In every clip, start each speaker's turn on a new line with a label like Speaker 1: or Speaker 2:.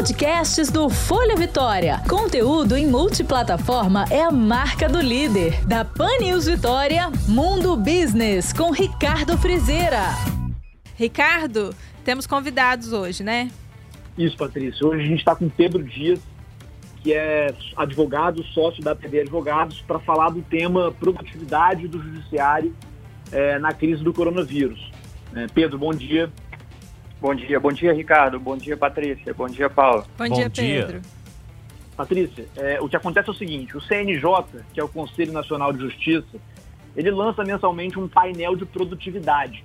Speaker 1: Podcasts do Folha Vitória. Conteúdo em multiplataforma é a marca do líder. Da Pan News Vitória, Mundo Business, com Ricardo Frizeira.
Speaker 2: Ricardo, temos convidados hoje, né?
Speaker 3: Isso, Patrícia. Hoje a gente está com Pedro Dias, que é advogado, sócio da PD Advogados, para falar do tema produtividade do judiciário é, na crise do coronavírus. É, Pedro, bom dia.
Speaker 4: Bom dia, bom dia, Ricardo. Bom dia, Patrícia. Bom dia, Paulo.
Speaker 2: Bom, bom dia, dia, Pedro.
Speaker 3: Patrícia, é, o que acontece é o seguinte: o CNJ, que é o Conselho Nacional de Justiça, ele lança mensalmente um painel de produtividade.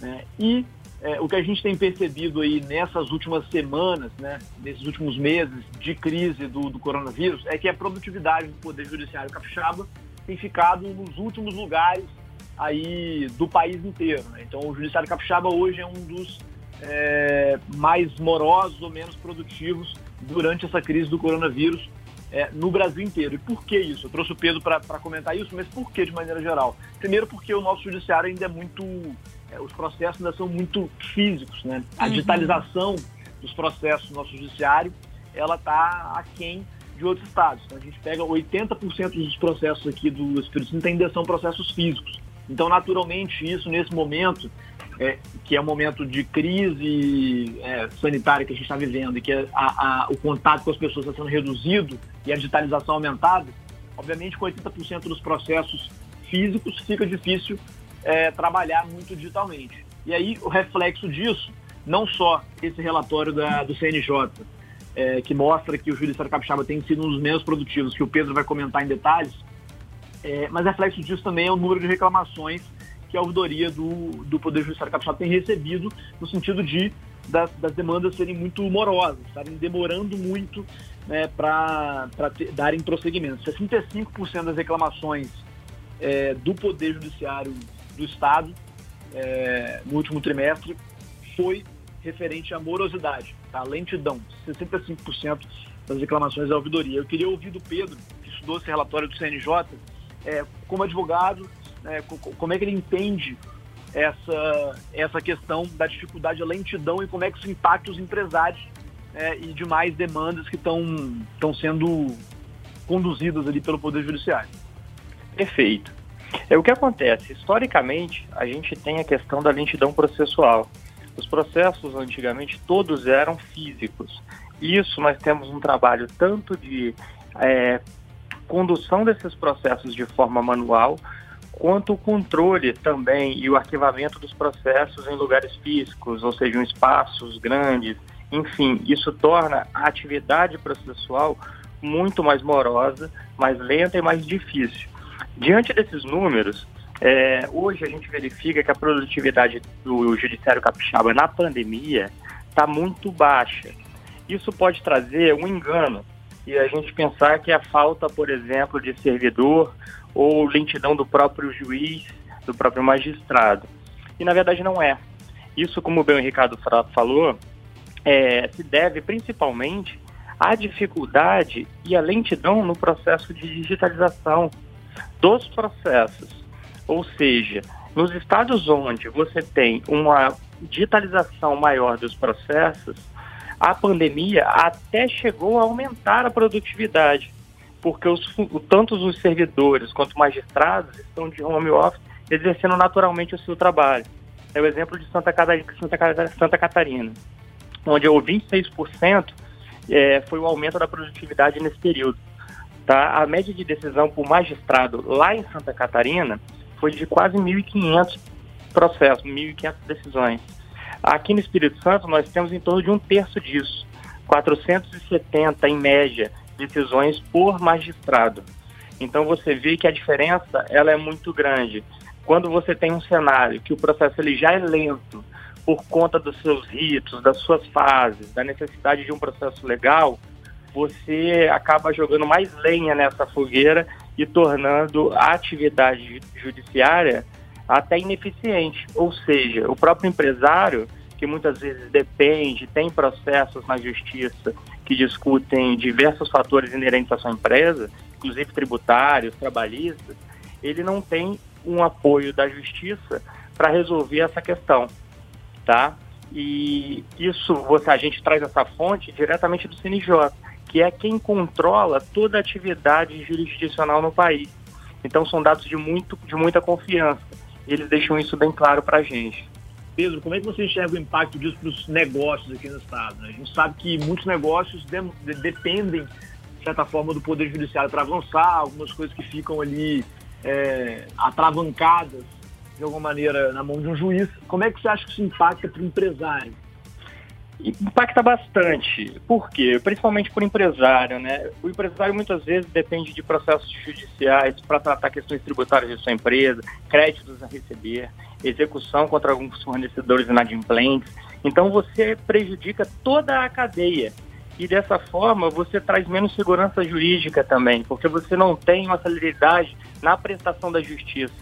Speaker 3: Né? E é, o que a gente tem percebido aí nessas últimas semanas, né, nesses últimos meses de crise do, do coronavírus, é que a produtividade do Poder Judiciário capixaba tem ficado nos últimos lugares aí do país inteiro. Né? Então, o Judiciário capixaba hoje é um dos é, mais morosos ou menos produtivos durante essa crise do coronavírus é, no Brasil inteiro. E por que isso? Eu trouxe o Pedro para comentar isso, mas por que de maneira geral? Primeiro porque o nosso judiciário ainda é muito... É, os processos ainda são muito físicos, né? A uhum. digitalização dos processos do nosso judiciário, ela está aquém de outros estados. Então a gente pega 80% dos processos aqui do Espírito Santo ainda são processos físicos. Então, naturalmente, isso nesse momento é, que é um momento de crise é, sanitária que a gente está vivendo e que a, a, o contato com as pessoas está sendo reduzido e a digitalização aumentada, obviamente com 80% dos processos físicos fica difícil é, trabalhar muito digitalmente. E aí o reflexo disso, não só esse relatório da, do CNJ, é, que mostra que o Judiciário Capixaba tem sido um dos menos produtivos, que o Pedro vai comentar em detalhes, é, mas reflexo disso também é o número de reclamações que a ouvidoria do, do Poder Judiciário Capixaba tem recebido, no sentido de das, das demandas serem muito morosas, estarem demorando muito né, para darem prosseguimento. 65% das reclamações é, do Poder Judiciário do Estado é, no último trimestre foi referente à morosidade, tá? lentidão. 65% das reclamações da ouvidoria. Eu queria ouvir do Pedro, que estudou esse relatório do CNJ, é, como advogado, né, como é que ele entende essa, essa questão da dificuldade da lentidão e como é que isso impacta os empresários é, e demais demandas que estão sendo conduzidas ali pelo Poder Judiciário.
Speaker 4: Perfeito. É o que acontece. Historicamente, a gente tem a questão da lentidão processual. Os processos antigamente todos eram físicos. Isso nós temos um trabalho tanto de é, condução desses processos de forma manual, quanto o controle também e o arquivamento dos processos em lugares físicos, ou seja, em espaços grandes. Enfim, isso torna a atividade processual muito mais morosa, mais lenta e mais difícil. Diante desses números, é, hoje a gente verifica que a produtividade do Judiciário Capixaba na pandemia está muito baixa. Isso pode trazer um engano e a gente pensar que a falta, por exemplo, de servidor ou lentidão do próprio juiz, do próprio magistrado. E na verdade não é. Isso, como bem o Ricardo falou, é, se deve principalmente à dificuldade e à lentidão no processo de digitalização dos processos. Ou seja, nos estados onde você tem uma digitalização maior dos processos, a pandemia até chegou a aumentar a produtividade porque os, tanto os servidores quanto magistrados estão de home office exercendo naturalmente o seu trabalho. É o exemplo de Santa Catarina, Santa, Catarina onde o 26% é, foi o aumento da produtividade nesse período. Tá? A média de decisão por magistrado lá em Santa Catarina foi de quase 1.500 processos, 1.500 decisões. Aqui no Espírito Santo, nós temos em torno de um terço disso, 470 em média decisões por magistrado. Então você vê que a diferença ela é muito grande. Quando você tem um cenário que o processo ele já é lento por conta dos seus ritos, das suas fases, da necessidade de um processo legal, você acaba jogando mais lenha nessa fogueira e tornando a atividade judiciária até ineficiente. Ou seja, o próprio empresário, que muitas vezes depende, tem processos na justiça que discutem diversos fatores inerentes à sua empresa, inclusive tributários, trabalhistas, ele não tem um apoio da justiça para resolver essa questão, tá? E isso, você, a gente traz essa fonte diretamente do CNJ, que é quem controla toda a atividade jurisdicional no país. Então são dados de, muito, de muita confiança. Eles deixam isso bem claro para a gente.
Speaker 3: Pedro, como é que você enxerga o impacto disso para os negócios aqui no Estado? Né? A gente sabe que muitos negócios de, de, dependem, de certa forma, do Poder Judiciário para avançar, algumas coisas que ficam ali é, atravancadas, de alguma maneira, na mão de um juiz. Como é que você acha que isso impacta para o empresário?
Speaker 4: Impacta bastante. Por quê? Principalmente por empresário, né? O empresário muitas vezes depende de processos judiciais para tratar questões tributárias de sua empresa, créditos a receber, execução contra alguns fornecedores inadimplentes. Então você prejudica toda a cadeia. E dessa forma você traz menos segurança jurídica também, porque você não tem uma celeridade na prestação da justiça.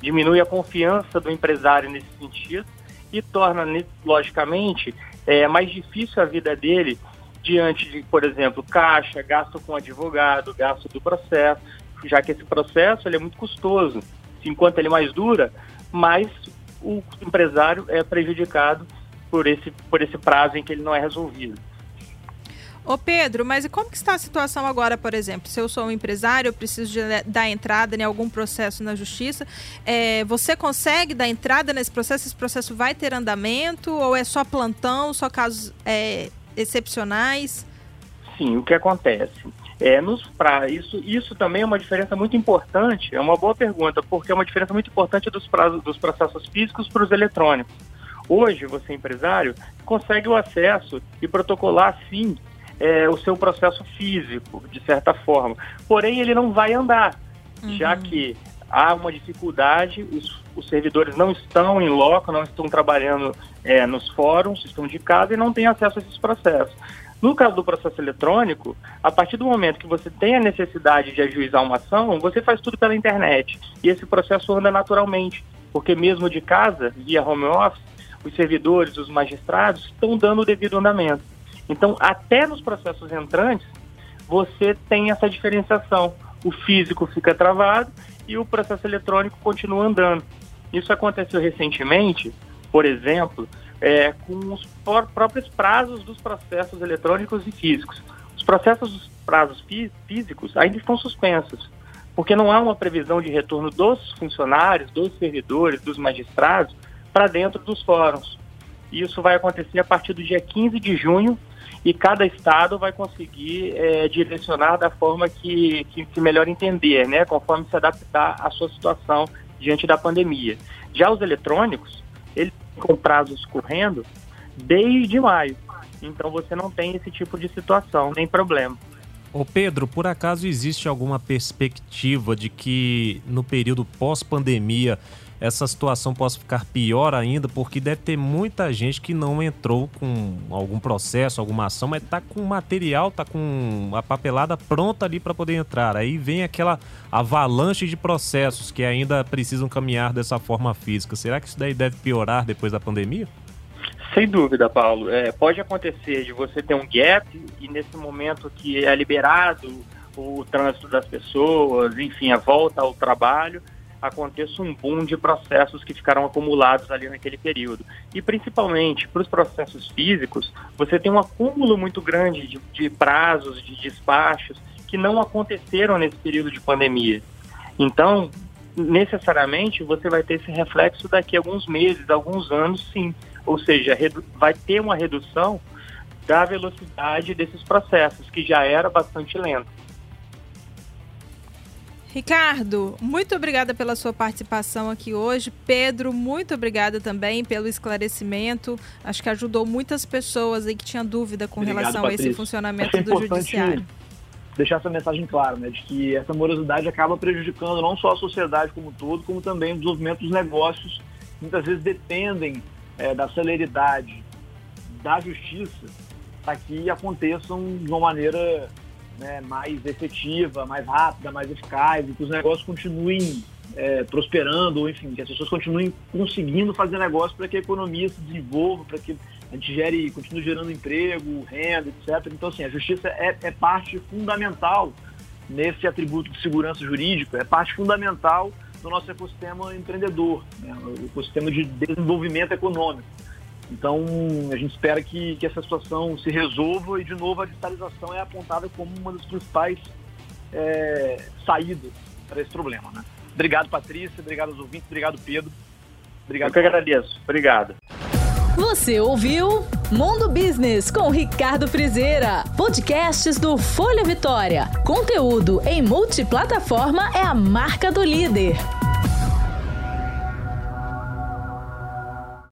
Speaker 4: Diminui a confiança do empresário nesse sentido e torna, logicamente, é mais difícil a vida dele diante de, por exemplo, caixa, gasto com advogado, gasto do processo, já que esse processo ele é muito custoso. Enquanto ele mais dura, mais o empresário é prejudicado por esse, por esse prazo em que ele não é resolvido.
Speaker 2: Ô Pedro, mas e como que está a situação agora, por exemplo? Se eu sou um empresário, eu preciso de, dar entrada em algum processo na justiça, é, você consegue dar entrada nesse processo? Esse processo vai ter andamento ou é só plantão, só casos é, excepcionais?
Speaker 4: Sim, o que acontece? É, nos pra, isso, isso também é uma diferença muito importante, é uma boa pergunta, porque é uma diferença muito importante dos, prazos, dos processos físicos para os eletrônicos. Hoje, você empresário consegue o acesso e protocolar, sim, é, o seu processo físico, de certa forma. Porém, ele não vai andar, uhum. já que há uma dificuldade, os, os, servidores não estão em loco, não estão trabalhando é, nos fóruns, estão de casa e não têm acesso a esses processos. No caso do processo eletrônico, a partir do momento que você tem a necessidade de ajuizar uma ação, você faz tudo pela internet. E esse processo anda naturalmente, porque mesmo de casa, via home office, os servidores, os magistrados estão dando o devido andamento. Então, até nos processos entrantes, você tem essa diferenciação. O físico fica travado e o processo eletrônico continua andando. Isso aconteceu recentemente, por exemplo, é, com os próprios prazos dos processos eletrônicos e físicos. Os processos dos prazos fí físicos ainda estão suspensos, porque não há uma previsão de retorno dos funcionários, dos servidores, dos magistrados para dentro dos fóruns. Isso vai acontecer a partir do dia 15 de junho e cada estado vai conseguir é, direcionar da forma que, que, que, melhor entender, né, conforme se adaptar à sua situação diante da pandemia. Já os eletrônicos, eles com prazos correndo desde maio, então você não tem esse tipo de situação, nem problema.
Speaker 5: Ô Pedro, por acaso existe alguma perspectiva de que no período pós-pandemia essa situação possa ficar pior ainda, porque deve ter muita gente que não entrou com algum processo, alguma ação, mas tá com material, tá com a papelada pronta ali para poder entrar. Aí vem aquela avalanche de processos que ainda precisam caminhar dessa forma física. Será que isso daí deve piorar depois da pandemia?
Speaker 4: Sem dúvida, Paulo. É, pode acontecer de você ter um gap e nesse momento que é liberado o trânsito das pessoas, enfim, a volta ao trabalho, aconteça um boom de processos que ficaram acumulados ali naquele período. E principalmente para os processos físicos, você tem um acúmulo muito grande de, de prazos, de despachos que não aconteceram nesse período de pandemia. Então, necessariamente, você vai ter esse reflexo daqui a alguns meses, alguns anos, sim. Ou seja, vai ter uma redução da velocidade desses processos, que já era bastante lento.
Speaker 2: Ricardo, muito obrigada pela sua participação aqui hoje. Pedro, muito obrigada também pelo esclarecimento. Acho que ajudou muitas pessoas aí que tinham dúvida com Obrigado, relação Patrícia. a esse funcionamento é do judiciário.
Speaker 3: Deixar essa mensagem clara, né, de que essa morosidade acaba prejudicando não só a sociedade como um todo, como também o desenvolvimento dos negócios. Muitas vezes dependem é, da celeridade da justiça para que aconteçam de uma maneira né, mais efetiva, mais rápida, mais eficaz, e que os negócios continuem é, prosperando, enfim, que as pessoas continuem conseguindo fazer negócio para que a economia se desenvolva, para que a gente gere, continue gerando emprego, renda, etc. Então, assim, a justiça é, é parte fundamental nesse atributo de segurança jurídica, é parte fundamental do nosso ecossistema empreendedor, né, o ecossistema de desenvolvimento econômico. Então, a gente espera que, que essa situação se resolva e, de novo, a digitalização é apontada como uma das principais é, saídas para esse problema. Né? Obrigado, Patrícia. Obrigado aos ouvintes. Obrigado, Pedro.
Speaker 4: Obrigado. Eu que agradeço. Obrigado.
Speaker 1: Você ouviu Mundo Business com Ricardo Frizeira. Podcasts do Folha Vitória. Conteúdo em multiplataforma é a marca do líder.